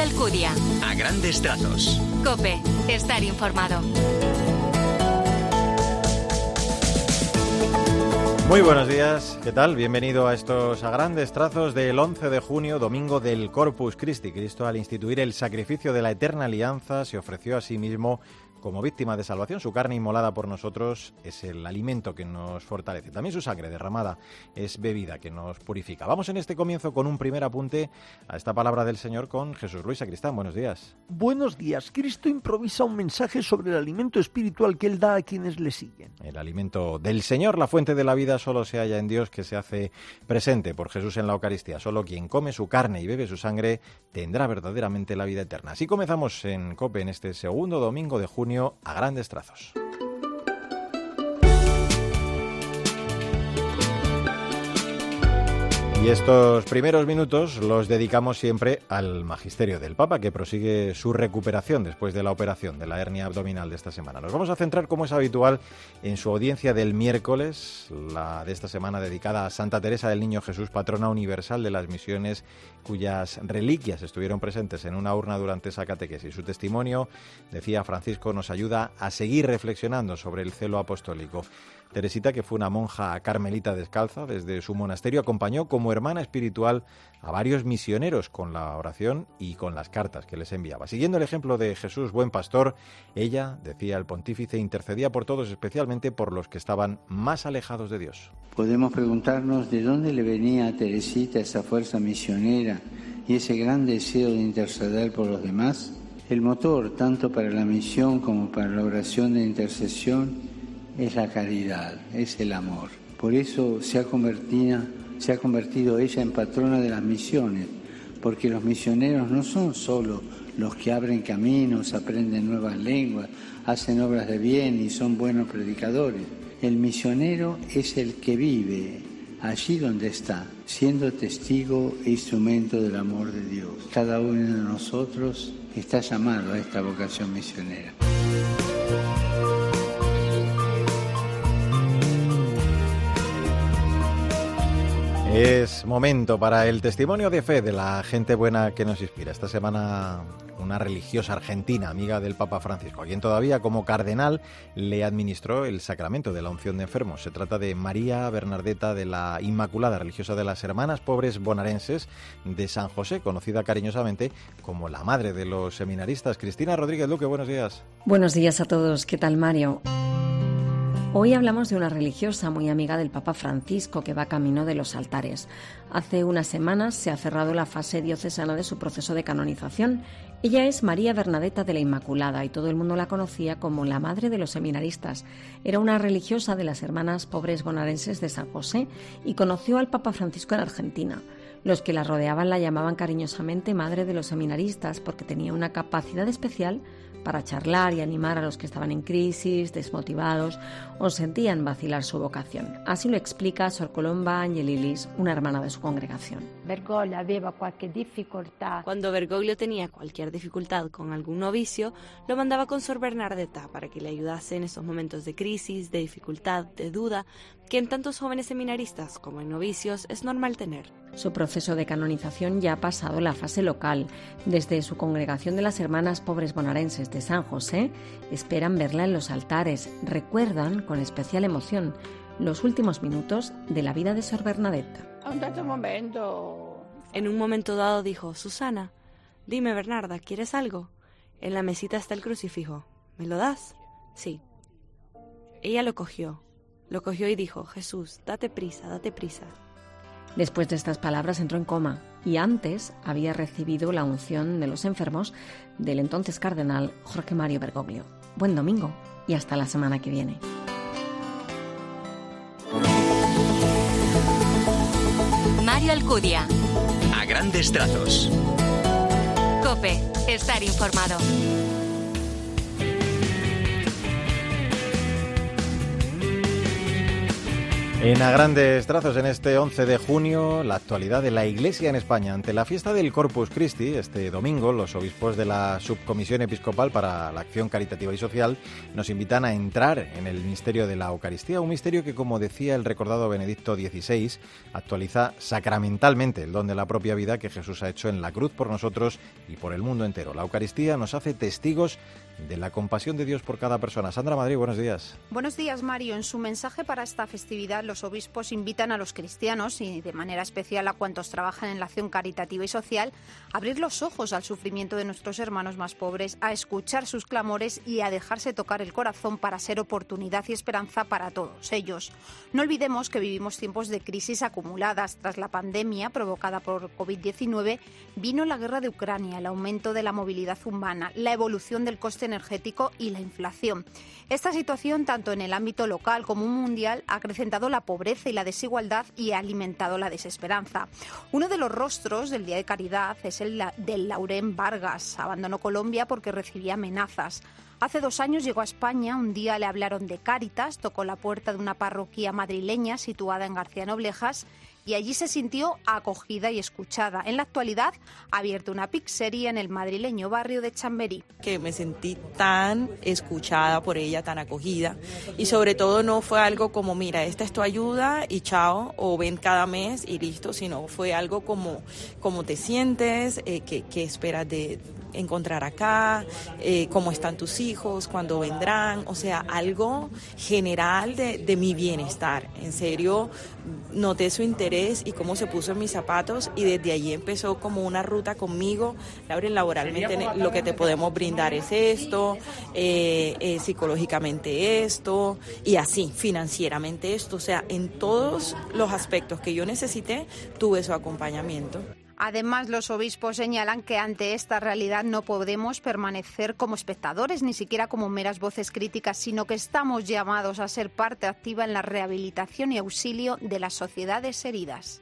Alcudia. A grandes trazos. Cope, estar informado. Muy buenos días, ¿qué tal? Bienvenido a estos a grandes trazos del 11 de junio, domingo del Corpus Christi. Cristo al instituir el sacrificio de la eterna alianza se ofreció a sí mismo como víctima de salvación. Su carne inmolada por nosotros es el alimento que nos fortalece. También su sangre derramada es bebida que nos purifica. Vamos en este comienzo con un primer apunte a esta palabra del Señor con Jesús Luis Sacristán. Buenos días. Buenos días. Cristo improvisa un mensaje sobre el alimento espiritual que Él da a quienes le siguen. El alimento del Señor, la fuente de la vida, solo se halla en Dios que se hace presente por Jesús en la Eucaristía. Solo quien come su carne y bebe su sangre tendrá verdaderamente la vida eterna. Así comenzamos en COPE en este segundo domingo de junio a grandes trazos. Y estos primeros minutos los dedicamos siempre al magisterio del Papa, que prosigue su recuperación después de la operación de la hernia abdominal de esta semana. Nos vamos a centrar, como es habitual, en su audiencia del miércoles, la de esta semana dedicada a Santa Teresa del Niño Jesús, patrona universal de las misiones, cuyas reliquias estuvieron presentes en una urna durante esa catequesis. Su testimonio, decía Francisco, nos ayuda a seguir reflexionando sobre el celo apostólico. Teresita, que fue una monja carmelita descalza desde su monasterio, acompañó como hermana espiritual a varios misioneros con la oración y con las cartas que les enviaba. Siguiendo el ejemplo de Jesús, buen pastor, ella, decía el pontífice, intercedía por todos, especialmente por los que estaban más alejados de Dios. Podemos preguntarnos de dónde le venía a Teresita esa fuerza misionera y ese gran deseo de interceder por los demás. El motor, tanto para la misión como para la oración de intercesión, es la caridad, es el amor. Por eso se ha convertido, se ha convertido ella en patrona de las misiones, porque los misioneros no son solo los que abren caminos, aprenden nuevas lenguas, hacen obras de bien y son buenos predicadores. El misionero es el que vive allí donde está, siendo testigo e instrumento del amor de Dios. Cada uno de nosotros está llamado a esta vocación misionera. Es momento para el testimonio de fe de la gente buena que nos inspira. Esta semana una religiosa argentina, amiga del Papa Francisco, quien todavía como cardenal le administró el sacramento de la unción de enfermos. Se trata de María Bernardeta de la Inmaculada, religiosa de las Hermanas Pobres Bonarenses de San José, conocida cariñosamente como la madre de los seminaristas. Cristina Rodríguez Luque, buenos días. Buenos días a todos. ¿Qué tal, Mario? Hoy hablamos de una religiosa muy amiga del Papa Francisco que va camino de los altares. Hace unas semanas se ha cerrado la fase diocesana de su proceso de canonización. Ella es María Bernadetta de la Inmaculada y todo el mundo la conocía como la madre de los seminaristas. Era una religiosa de las hermanas pobres bonarenses de San José y conoció al Papa Francisco en Argentina. Los que la rodeaban la llamaban cariñosamente Madre de los Seminaristas porque tenía una capacidad especial para charlar y animar a los que estaban en crisis, desmotivados o sentían vacilar su vocación. Así lo explica Sor Colomba Angelilis, una hermana de su congregación. Cuando Bergoglio tenía cualquier dificultad con algún novicio, lo mandaba con Sor Bernardeta para que le ayudase en esos momentos de crisis, de dificultad, de duda, que en tantos jóvenes seminaristas como en novicios es normal tener. Su proceso de canonización ya ha pasado la fase local. Desde su congregación de las Hermanas Pobres Bonarenses de San José esperan verla en los altares. Recuerdan con especial emoción los últimos minutos de la vida de Sor Bernadetta. En un momento dado dijo, Susana, dime Bernarda, ¿quieres algo? En la mesita está el crucifijo. ¿Me lo das? Sí. Ella lo cogió. Lo cogió y dijo, Jesús, date prisa, date prisa. Después de estas palabras entró en coma y antes había recibido la unción de los enfermos del entonces cardenal Jorge Mario Bergoglio. Buen domingo y hasta la semana que viene. Mario Alcudia. A grandes trazos. Cope, estar informado. En a grandes trazos, en este 11 de junio, la actualidad de la Iglesia en España. Ante la fiesta del Corpus Christi, este domingo, los obispos de la Subcomisión Episcopal para la Acción Caritativa y Social nos invitan a entrar en el misterio de la Eucaristía, un misterio que, como decía el recordado Benedicto XVI, actualiza sacramentalmente el don de la propia vida que Jesús ha hecho en la cruz por nosotros y por el mundo entero. La Eucaristía nos hace testigos de la compasión de Dios por cada persona. Sandra Madrid, buenos días. Buenos días, Mario. En su mensaje para esta festividad, los obispos invitan a los cristianos y de manera especial a cuantos trabajan en la acción caritativa y social a abrir los ojos al sufrimiento de nuestros hermanos más pobres, a escuchar sus clamores y a dejarse tocar el corazón para ser oportunidad y esperanza para todos ellos. No olvidemos que vivimos tiempos de crisis acumuladas. Tras la pandemia provocada por COVID-19, vino la guerra de Ucrania, el aumento de la movilidad humana, la evolución del coste energético y la inflación. Esta situación, tanto en el ámbito local como mundial, ha acrecentado la pobreza y la desigualdad y ha alimentado la desesperanza. Uno de los rostros del Día de Caridad es el del Laurén Vargas. Abandonó Colombia porque recibía amenazas. Hace dos años llegó a España, un día le hablaron de Cáritas, tocó la puerta de una parroquia madrileña situada en García Noblejas y allí se sintió acogida y escuchada. En la actualidad ha abierto una pizzería en el madrileño barrio de Chamberí. Que me sentí tan escuchada por ella, tan acogida y sobre todo no fue algo como, mira, esta es tu ayuda y chao, o ven cada mes y listo, sino fue algo como, como te sientes, eh, qué, esperas de encontrar acá, eh, cómo están tus hijos, cuándo vendrán, o sea, algo general de, de mi bienestar. En serio, noté su interés y cómo se puso en mis zapatos y desde allí empezó como una ruta conmigo. Lauren, laboralmente lo que te podemos brindar es esto, eh, eh, psicológicamente esto y así, financieramente esto. O sea, en todos los aspectos que yo necesité, tuve su acompañamiento. Además, los obispos señalan que ante esta realidad no podemos permanecer como espectadores, ni siquiera como meras voces críticas, sino que estamos llamados a ser parte activa en la rehabilitación y auxilio de las sociedades heridas.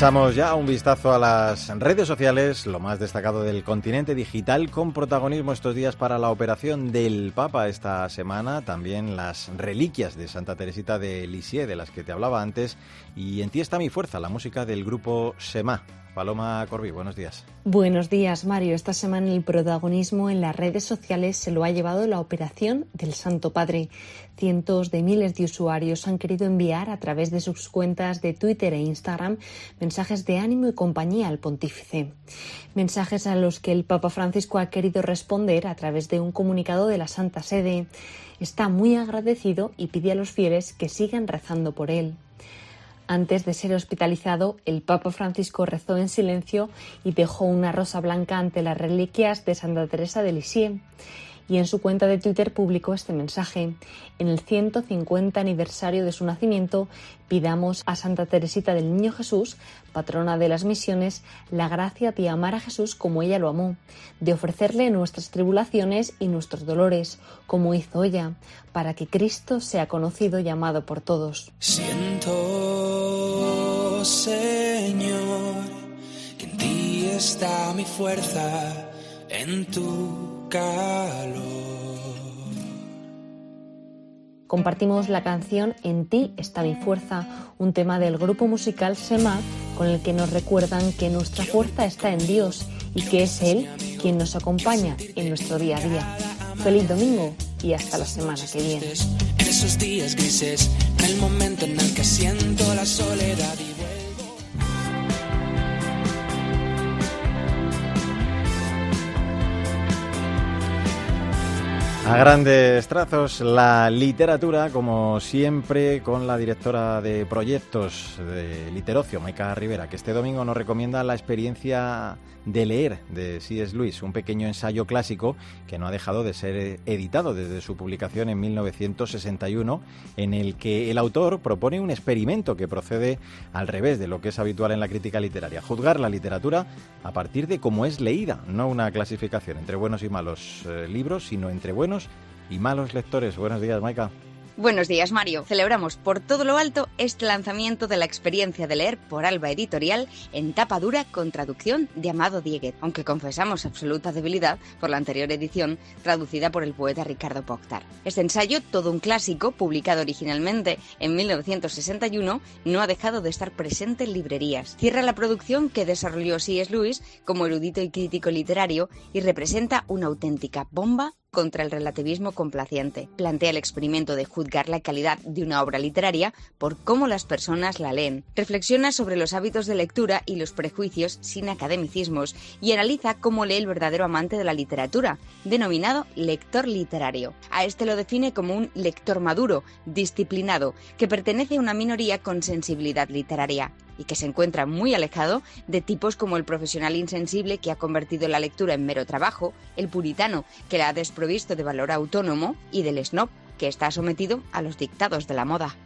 Echamos ya un vistazo a las redes sociales, lo más destacado del continente digital, con protagonismo estos días para la operación del Papa esta semana, también las reliquias de Santa Teresita de Lisieux, de las que te hablaba antes, y en ti está mi fuerza, la música del grupo Sema. Paloma Corbí, buenos días. Buenos días, Mario. Esta semana el protagonismo en las redes sociales se lo ha llevado la operación del Santo Padre. Cientos de miles de usuarios han querido enviar a través de sus cuentas de Twitter e Instagram mensajes de ánimo y compañía al pontífice. Mensajes a los que el Papa Francisco ha querido responder a través de un comunicado de la Santa Sede. Está muy agradecido y pide a los fieles que sigan rezando por él. Antes de ser hospitalizado, el Papa Francisco rezó en silencio y dejó una rosa blanca ante las reliquias de Santa Teresa de Lisieux y en su cuenta de Twitter publicó este mensaje. En el 150 aniversario de su nacimiento, pidamos a Santa Teresita del Niño Jesús, patrona de las misiones, la gracia de amar a Jesús como ella lo amó, de ofrecerle nuestras tribulaciones y nuestros dolores, como hizo ella, para que Cristo sea conocido y amado por todos. Siento, Señor, que en ti está mi fuerza, en tu Compartimos la canción En ti está mi fuerza, un tema del grupo musical Sema, con el que nos recuerdan que nuestra fuerza está en Dios y que es Él quien nos acompaña en nuestro día a día. Feliz domingo y hasta la semana que viene. En esos días grises, en el momento en el que siento la soledad A grandes trazos, la literatura, como siempre, con la directora de proyectos de Literocio, Maika Rivera, que este domingo nos recomienda la experiencia de leer de C.S. Lewis, un pequeño ensayo clásico que no ha dejado de ser editado desde su publicación en 1961, en el que el autor propone un experimento que procede al revés de lo que es habitual en la crítica literaria, juzgar la literatura a partir de cómo es leída, no una clasificación entre buenos y malos eh, libros, sino entre buenos y malos lectores. Buenos días, Maika. Buenos días, Mario. Celebramos por todo lo alto este lanzamiento de la experiencia de leer por Alba Editorial en tapa dura con traducción de Amado Dieguez, aunque confesamos absoluta debilidad por la anterior edición traducida por el poeta Ricardo Poctar. Este ensayo, todo un clásico, publicado originalmente en 1961, no ha dejado de estar presente en librerías. Cierra la producción que desarrolló C.S. Lewis como erudito y crítico literario y representa una auténtica bomba contra el relativismo complaciente. Plantea el experimento de juzgar la calidad de una obra literaria por cómo las personas la leen. Reflexiona sobre los hábitos de lectura y los prejuicios sin academicismos y analiza cómo lee el verdadero amante de la literatura, denominado lector literario. A este lo define como un lector maduro, disciplinado, que pertenece a una minoría con sensibilidad literaria y que se encuentra muy alejado de tipos como el profesional insensible que ha convertido la lectura en mero trabajo, el puritano que la ha desprovisto de valor autónomo y del snob que está sometido a los dictados de la moda.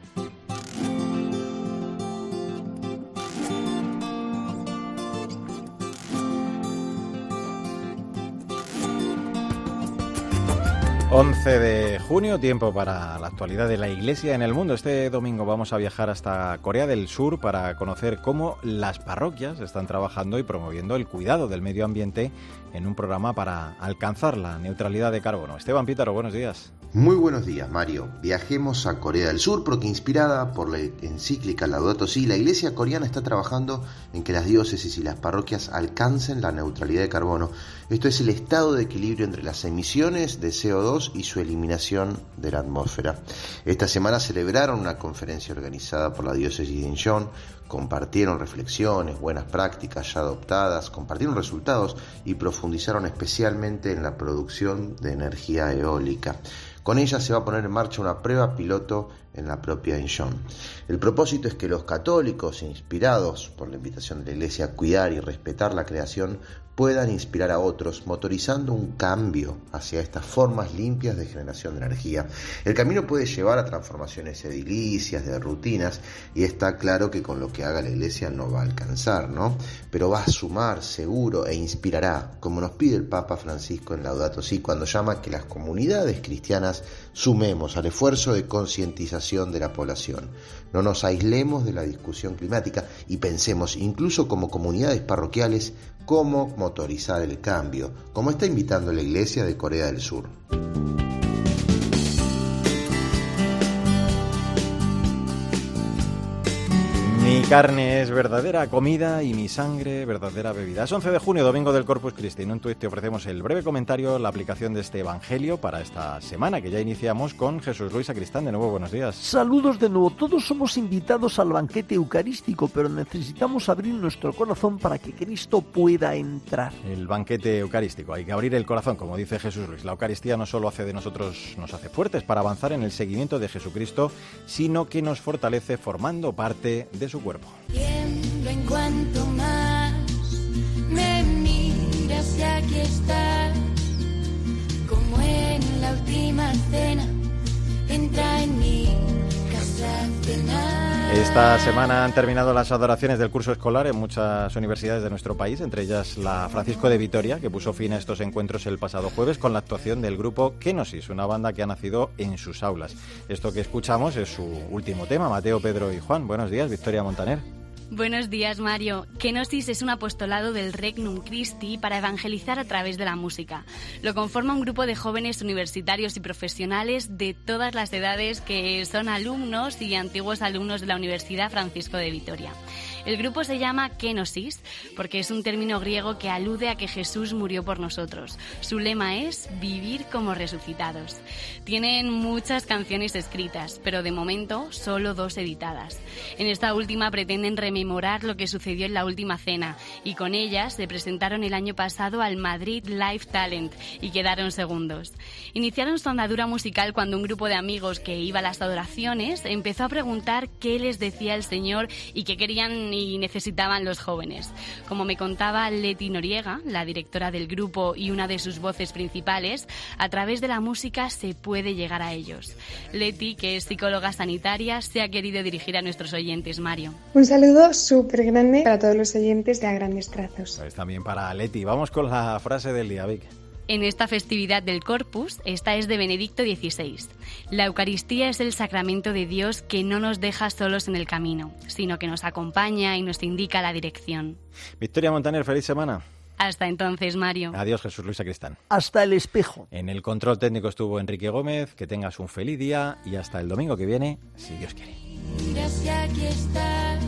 11 de junio, tiempo para la actualidad de la Iglesia en el mundo. Este domingo vamos a viajar hasta Corea del Sur para conocer cómo las parroquias están trabajando y promoviendo el cuidado del medio ambiente en un programa para alcanzar la neutralidad de carbono. Esteban Pítaro, buenos días. Muy buenos días, Mario. Viajemos a Corea del Sur porque inspirada por la encíclica Laudato Si, la Iglesia coreana está trabajando en que las diócesis y las parroquias alcancen la neutralidad de carbono. Esto es el estado de equilibrio entre las emisiones de CO2 y su eliminación de la atmósfera. Esta semana celebraron una conferencia organizada por la diócesis de Incheon compartieron reflexiones, buenas prácticas ya adoptadas, compartieron resultados y profundizaron especialmente en la producción de energía eólica. Con ella se va a poner en marcha una prueba piloto en la propia Incheon. El propósito es que los católicos, inspirados por la invitación de la Iglesia a cuidar y respetar la creación, puedan inspirar a otros, motorizando un cambio hacia estas formas limpias de generación de energía. El camino puede llevar a transformaciones edilicias, de rutinas, y está claro que con lo que haga la Iglesia no va a alcanzar, ¿no? Pero va a sumar seguro e inspirará, como nos pide el Papa Francisco en Laudato Si, cuando llama que las comunidades cristianas sumemos al esfuerzo de concientización de la población. No nos aislemos de la discusión climática y pensemos, incluso como comunidades parroquiales, cómo motorizar el cambio, como está invitando la Iglesia de Corea del Sur. Carne es verdadera comida y mi sangre verdadera bebida. Es 11 de junio, domingo del Corpus Christi. En un tuit te ofrecemos el breve comentario, la aplicación de este evangelio para esta semana que ya iniciamos con Jesús Luis Sacristán. De nuevo, buenos días. Saludos de nuevo. Todos somos invitados al banquete eucarístico, pero necesitamos abrir nuestro corazón para que Cristo pueda entrar. El banquete eucarístico. Hay que abrir el corazón, como dice Jesús Luis. La Eucaristía no solo hace de nosotros, nos hace fuertes para avanzar en el seguimiento de Jesucristo, sino que nos fortalece formando parte de su cuerpo. En cuanto más me miras y aquí estás, como en la última cena, entra en mi casa. Esta semana han terminado las adoraciones del curso escolar en muchas universidades de nuestro país, entre ellas la Francisco de Vitoria, que puso fin a estos encuentros el pasado jueves con la actuación del grupo Kenosis, una banda que ha nacido en sus aulas. Esto que escuchamos es su último tema, Mateo, Pedro y Juan. Buenos días, Victoria Montaner. Buenos días, Mario. Kenosis es un apostolado del Regnum Christi para evangelizar a través de la música. Lo conforma un grupo de jóvenes universitarios y profesionales de todas las edades que son alumnos y antiguos alumnos de la Universidad Francisco de Vitoria. El grupo se llama Kenosis porque es un término griego que alude a que Jesús murió por nosotros. Su lema es vivir como resucitados. Tienen muchas canciones escritas, pero de momento solo dos editadas. En esta última pretenden rememorar lo que sucedió en la última cena y con ellas se presentaron el año pasado al Madrid Live Talent y quedaron segundos. Iniciaron su andadura musical cuando un grupo de amigos que iba a las adoraciones empezó a preguntar qué les decía el Señor y qué querían y necesitaban los jóvenes. Como me contaba Leti Noriega, la directora del grupo y una de sus voces principales, a través de la música se puede llegar a ellos. Leti, que es psicóloga sanitaria, se ha querido dirigir a nuestros oyentes, Mario. Un saludo súper grande para todos los oyentes de A Grandes Trazos. Pues también para Leti. Vamos con la frase del día, Vic. En esta festividad del Corpus, esta es de Benedicto XVI. La Eucaristía es el sacramento de Dios que no nos deja solos en el camino, sino que nos acompaña y nos indica la dirección. Victoria Montaner, feliz semana. Hasta entonces, Mario. Adiós, Jesús Luis Sacristán. Hasta el espejo. En el control técnico estuvo Enrique Gómez. Que tengas un feliz día y hasta el domingo que viene, si Dios quiere. Mira si aquí está,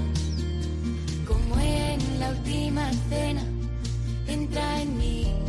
como en la última cena, entra en mí.